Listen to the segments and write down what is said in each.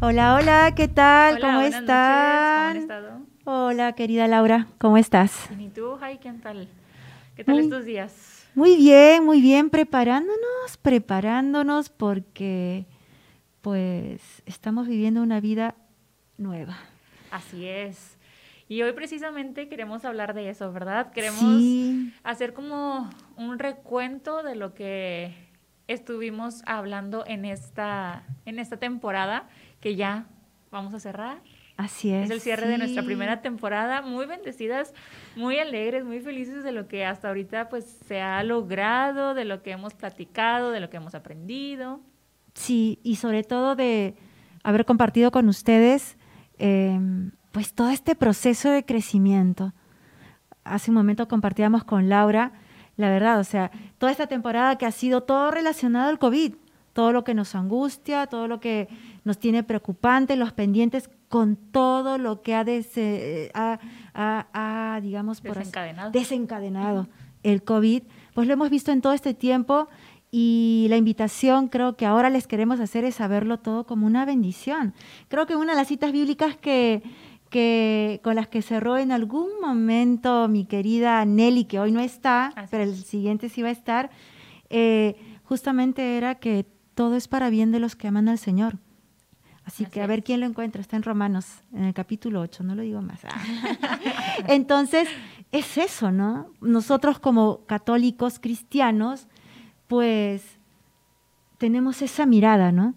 Hola, hola, ¿qué tal? ¿Cómo están? ¿Cómo han estado? Hola, querida Laura, ¿cómo estás? ¿Y tú, Jai, qué tal? ¿Qué tal Muy- estos días? Muy bien, muy bien, preparándonos, preparándonos porque pues estamos viviendo una vida nueva. Así es. Y hoy precisamente queremos hablar de eso, ¿verdad? Queremos Sí, hacer como un recuento de lo que estuvimos hablando en esta, en esta temporada, que ya vamos a cerrar. así es. Es el cierre de nuestra primera temporada, muy bendecidas, muy alegres, muy felices de lo que hasta ahorita pues se ha logrado, de lo que hemos platicado, de lo que hemos aprendido. Sí, y sobre todo de haber compartido con ustedes eh, pues todo este proceso de crecimiento. Hace un momento compartíamos con Laura, la verdad, o sea, toda esta temporada que ha sido todo relacionado al COVID, todo lo que nos angustia, todo lo que nos tiene preocupantes, los pendientes con todo lo que ha, dese- ha- ha- ha, digamos, por así- desencadenado el COVID, pues lo hemos visto en todo este tiempo y la invitación creo que ahora les queremos hacer es saberlo todo como una bendición. Creo que una de las citas bíblicas que, que con las que cerró en algún momento mi querida Nelly, que hoy no está, Así pero el siguiente sí va a estar, eh, justamente era que todo es para bien de los que aman al Señor. Así, Así que a ver quién lo encuentra. Está en Romanos, en el capítulo 8, no lo digo más. Entonces, es eso, ¿no? Nosotros como católicos cristianos, pues tenemos esa mirada, ¿no?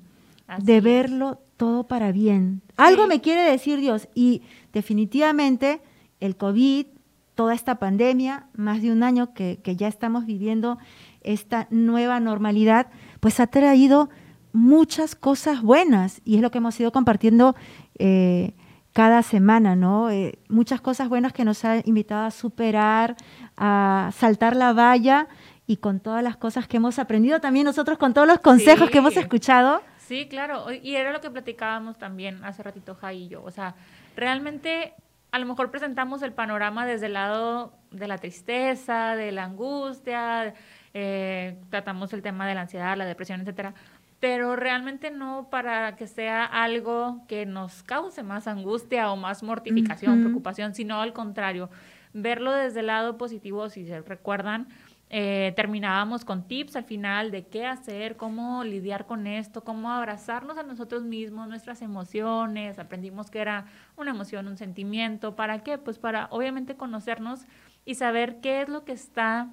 Así de verlo todo para bien. Algo me quiere decir Dios y definitivamente el COVID, toda esta pandemia, más de un año que, que ya estamos viviendo esta nueva normalidad, pues ha traído muchas cosas buenas y es lo que hemos ido compartiendo eh, cada semana, ¿no? Eh, muchas cosas buenas que nos ha invitado a superar, a saltar la valla y con todas las cosas que hemos aprendido también nosotros, con todos los consejos que hemos escuchado. Sí, claro, y era lo que platicábamos también hace ratito Jai y yo, o sea, realmente a lo mejor presentamos el panorama desde el lado de la tristeza, de la angustia, eh, tratamos el tema de la ansiedad, la depresión, etcétera, pero realmente no para que sea algo que nos cause más angustia o más mortificación, preocupación, sino al contrario, verlo desde el lado positivo, si se recuerdan, eh, terminábamos con tips al final de qué hacer, cómo lidiar con esto, cómo abrazarnos a nosotros mismos, nuestras emociones. Aprendimos que era una emoción, un sentimiento. ¿Para qué? Pues para obviamente conocernos y saber qué es lo que está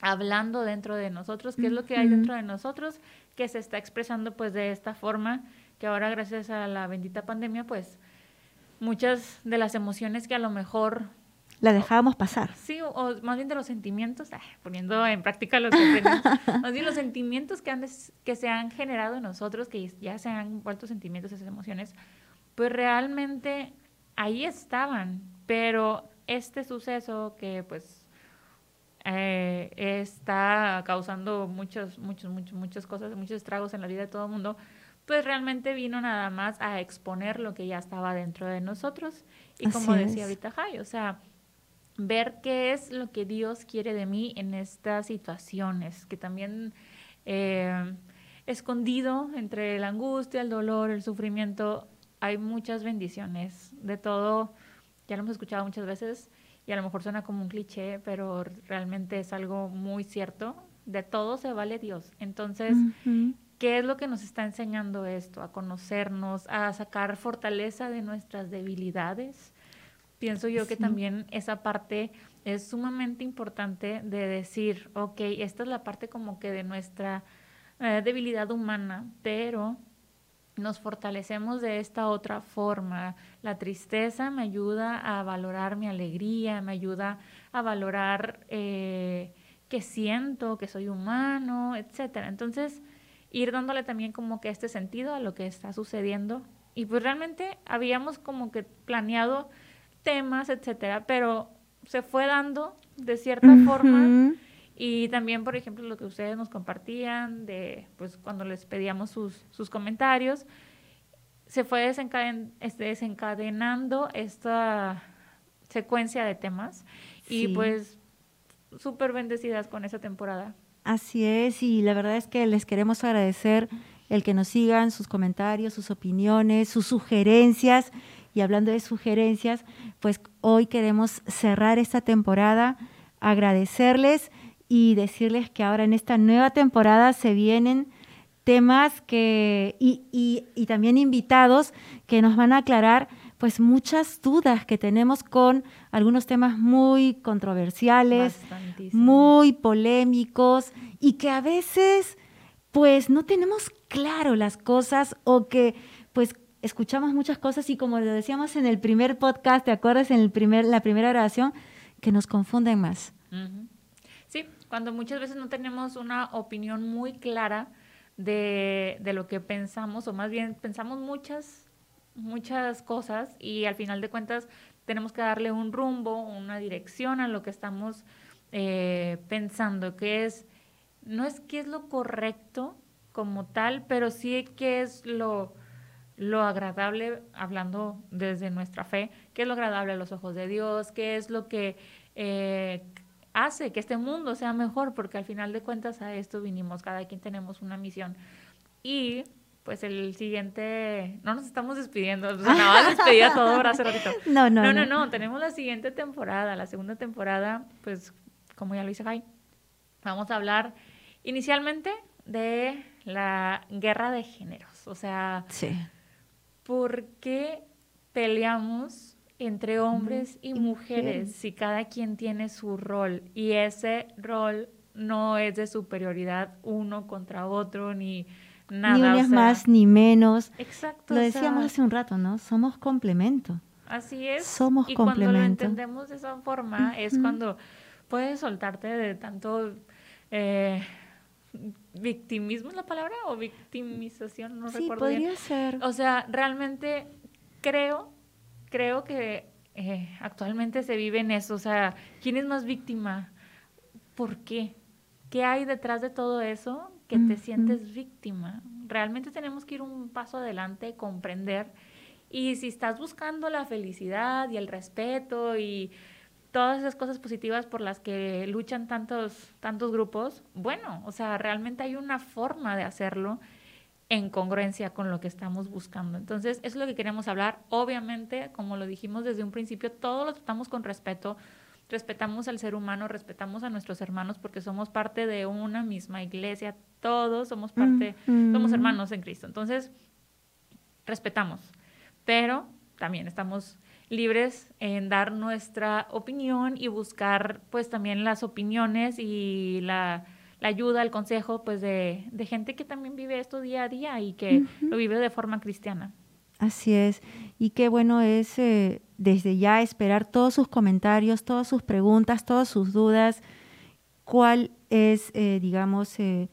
hablando dentro de nosotros, qué es lo que hay dentro de nosotros que se está expresando pues de esta forma que ahora gracias a la bendita pandemia pues muchas de las emociones que a lo mejor La dejábamos pasar. Sí, o, más bien de los sentimientos, ay, poniendo en práctica lo que aprendimos, más bien los sentimientos que, han des- que se han generado en nosotros, que ya se han vuelto sentimientos, esas emociones, pues realmente ahí estaban, pero este suceso que pues eh, está causando muchos, muchos, muchos, muchas cosas, muchos estragos en la vida de todo el mundo, pues realmente vino nada más a exponer lo que ya estaba dentro de nosotros. Y como Así decía es. ahorita Jai, o sea, ver qué es lo que Dios quiere de mí en estas situaciones, que también eh, escondido entre la angustia, el dolor, el sufrimiento, hay muchas bendiciones. De todo, ya lo hemos escuchado muchas veces y a lo mejor suena como un cliché, pero realmente es algo muy cierto. De todo se vale Dios. Entonces. ¿Qué es lo que nos está enseñando esto? A conocernos, a sacar fortaleza de nuestras debilidades. Pienso yo que también esa parte es sumamente importante de decir, ok, esta es la parte como que de nuestra eh, debilidad humana, pero nos fortalecemos de esta otra forma. La tristeza me ayuda a valorar mi alegría, me ayuda a valorar eh, que siento, que soy humano, etcétera. Entonces, ir dándole también como que este sentido a lo que está sucediendo. Y pues realmente habíamos como que planeado temas, etcétera, pero se fue dando de cierta forma. Ujú. Y también, por ejemplo, lo que ustedes nos compartían de, pues, cuando les pedíamos sus, sus comentarios, se fue desencaden- este, desencadenando esta secuencia de temas. Y pues súper bendecidas con esa temporada. Así es, y la verdad es que les queremos agradecer el que nos sigan, sus comentarios, sus opiniones, sus sugerencias. Y hablando de sugerencias, pues hoy queremos cerrar esta temporada, agradecerles y decirles que ahora en esta nueva temporada se vienen temas que, y, y, y también invitados que nos van a aclarar pues muchas dudas que tenemos con algunos temas muy controversiales, muy polémicos y que a veces pues no tenemos claro las cosas o que pues escuchamos muchas cosas y como lo decíamos en el primer podcast, ¿te acuerdas en el primer, la primera grabación? Que nos confunden más. Sí, cuando muchas veces no tenemos una opinión muy clara de, de lo que pensamos, o más bien pensamos muchas muchas cosas y al final de cuentas tenemos que darle un rumbo, una dirección a lo que estamos eh, pensando, que es, no es que es lo correcto como tal, pero sí que es lo, lo agradable, hablando desde nuestra fe, qué es lo agradable a los ojos de Dios, qué es lo que eh, hace que este mundo sea mejor, porque al final de cuentas a esto vinimos, cada quien tenemos una misión. Y pues el siguiente, no nos estamos despidiendo, o sea, nada despedía todo hace ratito. No no, no no, no, tenemos la siguiente temporada, la segunda temporada, pues como ya lo hice Jai, vamos a hablar inicialmente de la guerra de géneros, o sea, sí. ¿Por qué peleamos entre hombres y, mujeres si cada quien tiene su rol y ese rol no es de superioridad uno contra otro ni ni unas más ni menos. Exacto. Lo decíamos hace un rato, ¿no? Somos complemento. Así es. Somos y complemento. cuando lo entendemos de esa forma es cuando puedes soltarte de tanto eh, victimismo es la palabra o victimización, no sí, recuerdo podría ser. O sea, realmente creo, creo que eh, actualmente se vive en eso. O sea, ¿quién es más víctima? ¿Por qué? ¿Qué hay detrás de todo eso que te sientes víctima. Realmente tenemos que ir un paso adelante, comprender. Y si estás buscando la felicidad y el respeto y todas esas cosas positivas por las que luchan tantos, tantos grupos, bueno, o sea, realmente hay una forma de hacerlo en congruencia con lo que estamos buscando. Entonces, eso es lo que queremos hablar. Obviamente, como lo dijimos desde un principio, todo lo tratamos con respeto, respetamos al ser humano, respetamos a nuestros hermanos porque somos parte de una misma iglesia, todos somos parte, somos hermanos en Cristo. Entonces, respetamos, pero también estamos libres en dar nuestra opinión y buscar pues también las opiniones y la, ayuda, el consejo pues de, de, gente que también vive esto día a día y que lo vive de forma cristiana. Así es. Y qué bueno es eh, desde ya esperar todos sus comentarios, todas sus preguntas, todas sus dudas. ¿Cuál es, eh, digamos, eh,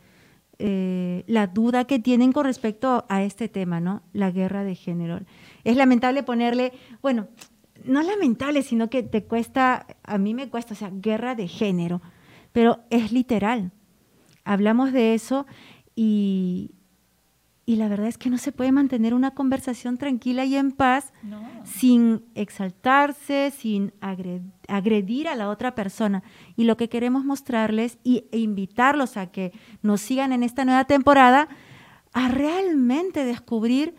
la duda que tienen con respecto a este tema, ¿no? La guerra de género. Es lamentable ponerle, bueno, no lamentable, sino que te cuesta, a mí me cuesta, o sea, guerra de género, pero es literal. Hablamos de eso y, y la verdad es que no se puede mantener una conversación tranquila y en paz sin exaltarse, sin agredir a la otra persona. Y lo que queremos mostrarles y, e invitarlos a que nos sigan en esta nueva temporada, a realmente descubrir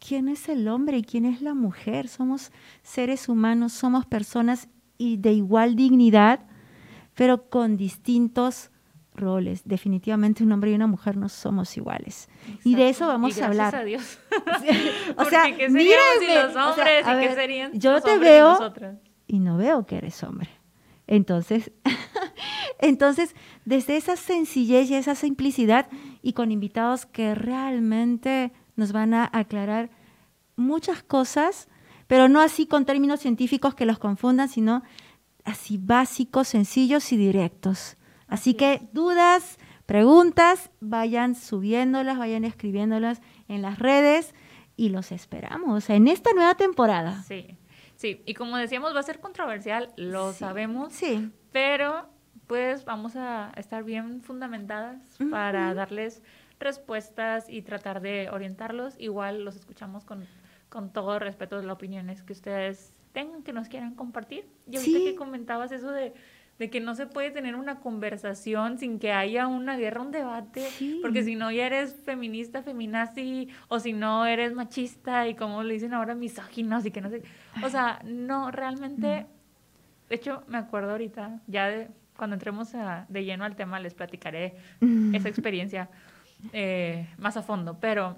quién es el hombre y quién es la mujer. Somos seres humanos, somos personas y de igual dignidad, pero con distintos roles. Definitivamente un hombre y una mujer no somos iguales. Y de eso vamos a hablar. A Dios. o sea, ¿qué los hombres y qué serían yo te veo y, no veo que eres hombre. Entonces, entonces, desde esa sencillez y esa simplicidad y con invitados que realmente nos van a aclarar muchas cosas, pero no así con términos científicos que los confundan, sino así básicos, sencillos y directos. Así que dudas, preguntas, vayan subiéndolas, vayan escribiéndolas en las redes y los esperamos en esta nueva temporada. Sí, sí, y como decíamos, va a ser controversial, lo sabemos, sí. pero pues vamos a estar bien fundamentadas para darles respuestas y tratar de orientarlos. Igual los escuchamos con, con todo respeto de las opiniones que ustedes tengan que nos quieran compartir. Y ahorita que comentabas eso de, de, que no se puede tener una conversación sin que haya una guerra, un debate, porque si no ya eres feminista, feminazi, o si no eres machista y como le dicen ahora misógino, así que no sé. O sea, no, realmente, de hecho, me acuerdo ahorita, ya de, cuando entremos de lleno al tema, les platicaré esa experiencia eh, más a fondo, pero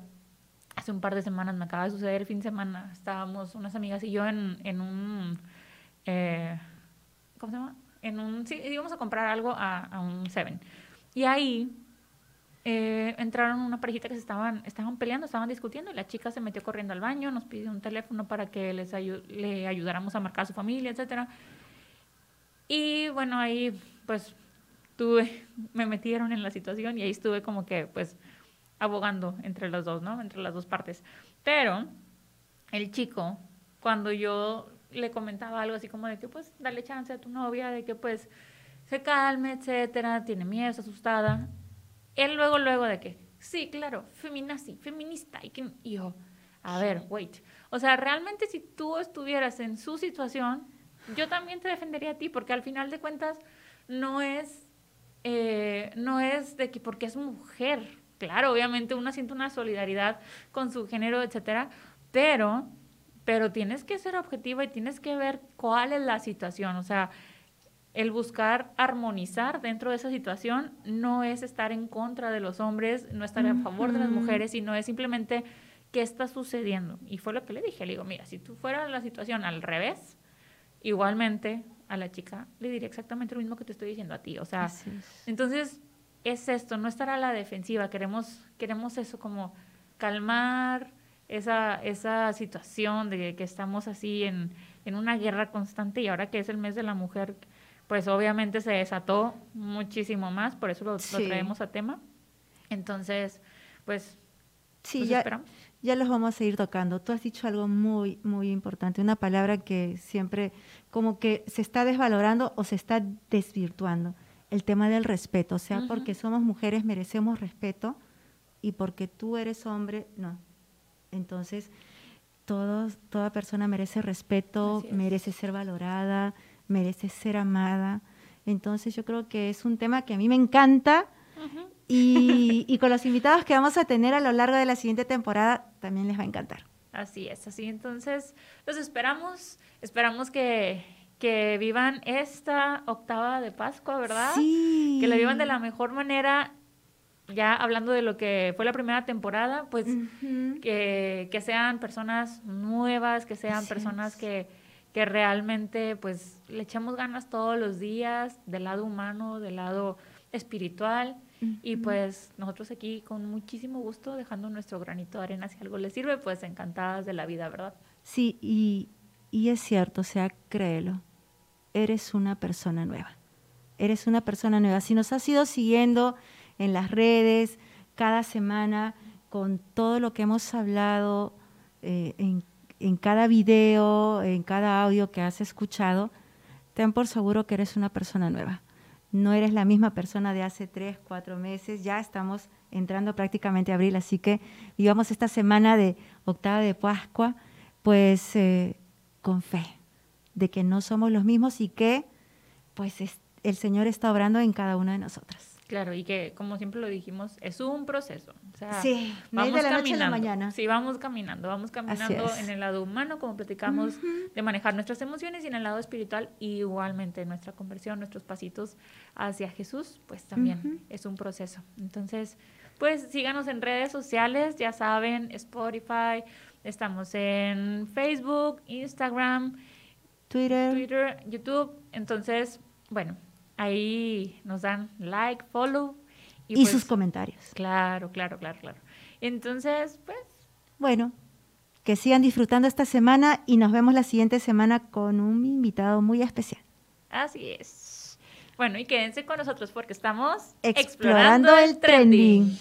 hace un par de semanas, me acaba de suceder el fin de semana, estábamos unas amigas y yo en, en un, eh, ¿cómo se llama? En un, sí, íbamos a comprar algo a, a un Seven. Y ahí eh, entraron una parejita que se estaban, estaban peleando, estaban discutiendo y la chica se metió corriendo al baño, nos pidió un teléfono para que les le ayudáramos a marcar a su familia, etcétera. Y bueno, ahí pues tuve, me metieron en la situación y ahí estuve como que pues abogando entre los dos, ¿no? Entre las dos partes. Pero el chico, cuando yo le comentaba algo así como de que pues dale chance a tu novia, de que pues se calme, etcétera, tiene miedo, está asustada. Él luego, luego de que, sí, claro, feminazi, feminista, y, que, yo, a ver, wait. O sea, realmente si tú estuvieras en su situación, yo también te defendería a ti, porque al final de cuentas no es, eh, no es de que porque es mujer, claro, obviamente uno siente una solidaridad con su género, etcétera, pero, pero tienes que ser objetiva y tienes que ver cuál es la situación, o sea, el buscar armonizar dentro de esa situación no es estar en contra de los hombres, no estar a favor de las mujeres, sino es simplemente qué está sucediendo. Y fue lo que le dije, le digo, mira, si tú fueras la situación al revés, igualmente a la chica le diría exactamente lo mismo que te estoy diciendo a ti. O sea, entonces es esto, no estar a la defensiva, queremos, queremos eso como calmar esa, esa situación de que estamos así en, en una guerra constante y ahora que es el mes de la mujer, pues obviamente se desató muchísimo más, por eso lo, traemos a tema. Entonces, pues, sí, pues ya, ya los vamos a ir tocando. Tú has dicho algo muy, muy importante, una palabra que siempre como que se está desvalorando o se está desvirtuando el tema del respeto, o sea, porque somos mujeres merecemos respeto y porque tú eres hombre, no. Entonces, todos, toda persona merece respeto, merece ser valorada, merece ser amada. Entonces, yo creo que es un tema que a mí me encanta y, y con los invitados que vamos a tener a lo largo de la siguiente temporada también les va a encantar. Así es, así entonces los esperamos, esperamos que, que vivan esta octava de Pascua, ¿verdad? Sí. Que la vivan de la mejor manera. Ya hablando de lo que fue la primera temporada, pues que, que, sean personas nuevas, que sean personas que, que realmente pues le echemos ganas todos los días, del lado humano, del lado espiritual. Y pues nosotros aquí con muchísimo gusto dejando nuestro granito de arena si algo les sirve, pues encantadas de la vida, ¿verdad? Sí, y, y es cierto, o sea, créelo eres una persona nueva. Eres una persona nueva. Si nos has ido siguiendo en las redes cada semana con todo lo que hemos hablado eh, en, en, cada video, en cada audio que has escuchado, ten por seguro que eres una persona nueva. No eres la misma persona de hace tres, cuatro meses. Ya estamos entrando prácticamente a abril, así que vivamos esta semana de octava de Pascua, pues eh, con fe de que no somos los mismos y que pues el Señor está obrando en cada una de nosotras. Claro, y que como siempre lo dijimos, es un proceso. O sea, sí, vamos de la noche a la mañana. Sí, vamos caminando, vamos caminando en el lado humano, como platicamos, de manejar nuestras emociones y en el lado espiritual, igualmente nuestra conversión, nuestros pasitos hacia Jesús, pues también es un proceso. Entonces, pues síganos en redes sociales, ya saben, Spotify, estamos en Facebook, Instagram, Twitter. Twitter, YouTube. Entonces, bueno, ahí nos dan like, follow. Y, pues sus comentarios. Claro, claro, claro, claro. Entonces, pues... Bueno, que sigan disfrutando esta semana y nos vemos la siguiente semana con un invitado muy especial. Así es. Bueno, y quédense con nosotros porque estamos explorando, el trending.